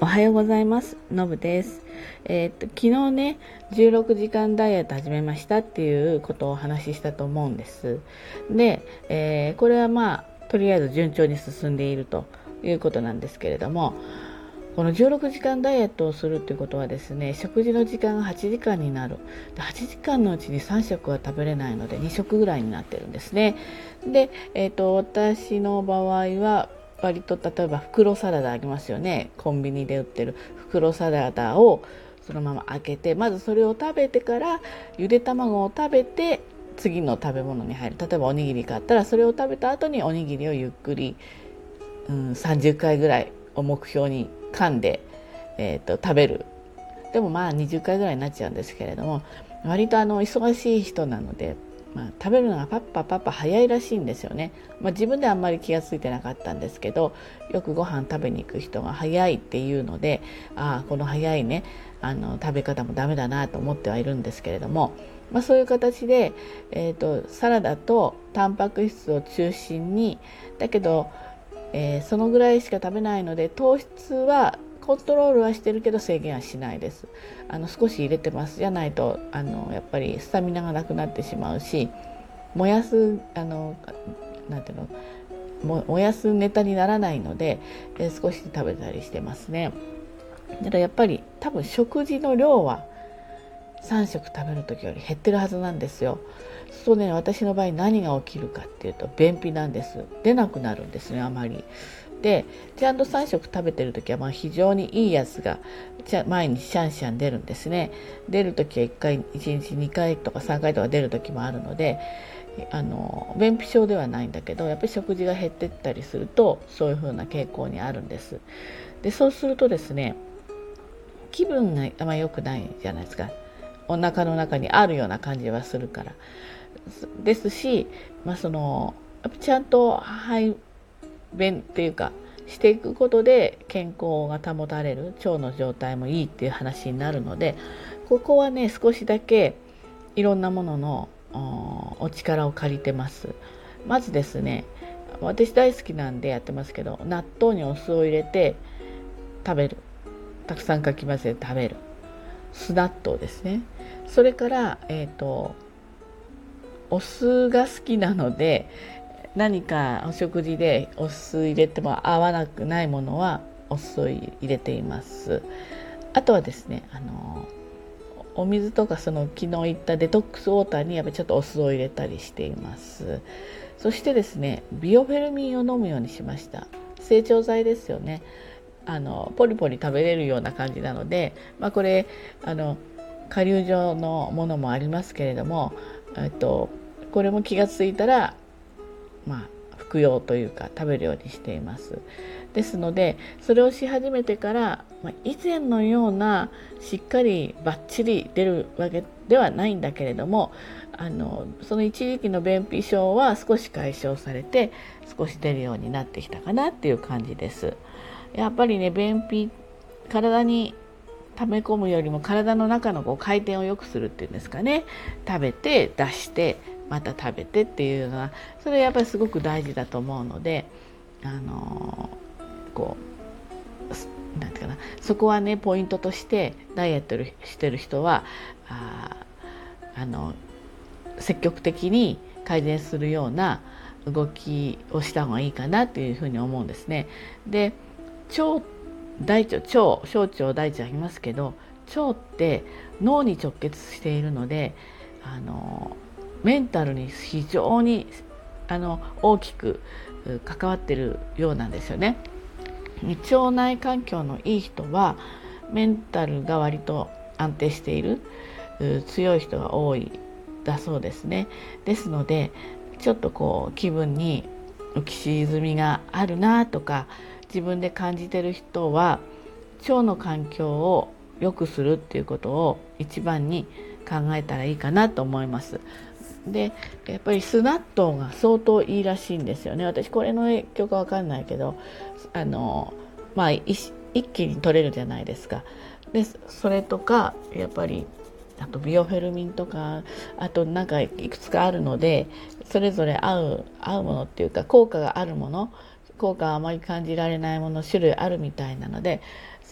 おはようございます。のぶです。えー、っと、昨日ね、16時間ダイエット始めましたっていうことをお話ししたと思うんです。で、えー、これはまあ、とりあえず順調に進んでいるということなんですけれども、この16時間ダイエットをするっていうことはですね、食事の時間が8時間になる。で8時間のうちに3食は食べれないので、2食ぐらいになってるんですね。で、えっ、と、私の場合は、割と例えば袋サラダありますよね。コンビニで売ってる袋サラダをそのまま開けてまずそれを食べてからゆで卵を食べて次の食べ物に入る。例えばおにぎり買ったらそれを食べた後におにぎりをゆっくり、うん、30回ぐらいを目標に噛んで、えーと、食べる。でもまあ20回ぐらいになっちゃうんですけれども割とあの忙しい人なのでまあ、食べるのがパッパパッパ早いらしいんですよね、まあ、自分であんまり気が付いてなかったんですけどよくご飯食べに行く人が早いっていうのでああこの早いね。あの食べ方もダメだなと思ってはいるんですけれども、まあ、そういう形で、えーと、サラダとタンパク質を中心にだけど、えー、そのぐらいしか食べないので糖質はコントロールはしてるけど制限はしないです。あの少し入れてます。じゃないとあのやっぱりスタミナがなくなってしまうし燃やすあのなんていうの？燃やすネタにならないので、え少し食べたりしてますね。だからやっぱり多分食事の量は3食食べる時より減ってるはずなんですよ。そうね私の場合何が起きるかっていうと便秘なんです。出なくなるんですねあまり。でちゃんと3食食べてる時はまあ非常にいいやつが毎日シャンシャン出るんですね。出る時は1回1日2回とか3回とか出る時もあるのであの便秘症ではないんだけどやっぱり食事が減ってったりするとそういう風な傾向にあるんです。でそうするとですね気分があんま良くないじゃないですか。お腹の中にあるような感じはするから。ですし、まあ、そのちゃんと排便っていうかしていくことで健康が保たれる腸の状態もいいっていう話になるのでここはね少しだけいろんなもののお力を借りてます。まずですね私大好きなんでやってますけど納豆にお酢を入れて食べる。たくさんかき混ぜて食べる。酢納豆ですね。それからえっ、ー、とお酢が好きなので何かお食事でお酢入れても合わなくないものはお酢を入れています。あとはですねあのお水とかその昨日言ったデトックスウォーターにやっぱりちょっとお酢を入れたりしています。そしてですねビオフェルミンを飲むようにしました。成長剤ですよね。あのポリポリ食べれるような感じなので、まあ、これあの顆粒状のものもありますけれどもえっとこれも気が付いたらまあ、服用というか食べるようにしています。ですのでそれをし始めてから、まあ、以前のようなしっかりバッチリ出るわけではないんだけれどもあのその一時期の便秘症は少し解消されて少し出るようになってきたかなっていう感じです。やっぱりね便秘体に溜め込むよりも体の中のこう回転を良くするっていうんですかね。食べて出してまた食べてっていうのはそれやっぱりすごく大事だと思うのであのこうなんていうかなそこはねポイントとしてダイエットしてる人はああの積極的に改善するような動きをした方がいいかなっていうふうに思うんですね。で腸大腸腸小腸大腸ありますけど腸って脳に直結しているのであのメンタルに非常にあの大きく関わってるようなんですよね。腸内環境のいい人はメンタルが割と安定している強い人が多いだそうですね。ですのでちょっとこう気分に浮き沈みがあるなとか自分で感じてる人は腸の環境を良くするっていうことを一番に考えたらいいかなと思います。でやっぱりスナットが相当いいらしいんですよね。私これの影響かわかんないけどあのまあ一気に取れるじゃないですか。でそれとかやっぱりあとビオフェルミンとかあとなんかいくつかあるのでそれぞれ合う合うものっていうか効果があるもの効果はあまり感じられないもの種類あるみたいなので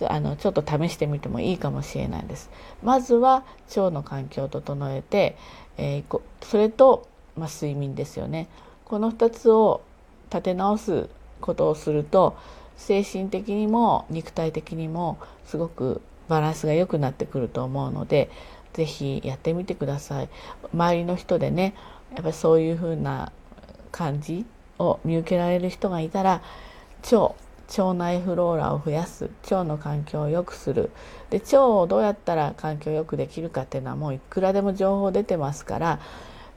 あのちょっと試してみてもいいかもしれないです。まずは腸の環境を整えて、えー、それと、まあ、睡眠ですよね。この2つを立て直すことをすると精神的にも肉体的にもすごくバランスが良くなってくると思うので是非やってみてください。周りの人でねやっぱりそういう風な感じを見受けられる人がいたら腸腸内フローラを増やす。腸の環境を良くする。で腸をどうやったら環境を良くできるかっていうのはもういくらでも情報出てますから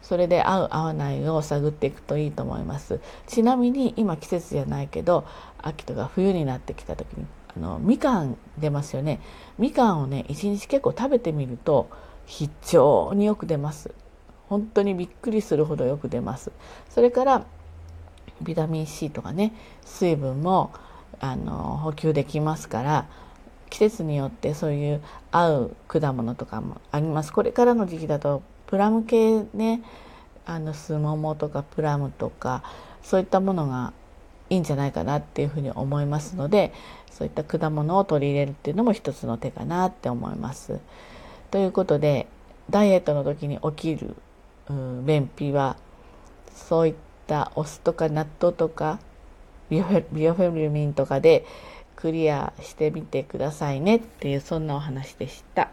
それで合う合わないを探っていくといいと思います。ちなみに今季節じゃないけど秋とか冬になってきた時にあのみかん出ますよね。みかんをね一日結構食べてみると非常によく出ます。本当にびっくりするほどよく出ます。それからビタミン C とかね水分もあの補給できますから季節によってそういう合う果物とかもありますこれからの時期だとプラム系ねあのスモモとかプラムとかそういったものがいいんじゃないかなっていうふうに思いますのでそういった果物を取り入れるっていうのも一つの手かなって思います。ということでダイエットの時に起きる便秘はそういったたお酢とか納豆とかビオフェルミンとかでクリアしてみてくださいねっていうそんなお話でした。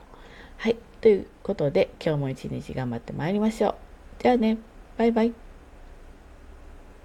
はい。ということで今日も一日頑張ってまいりましょう。じゃあね。バイバイ。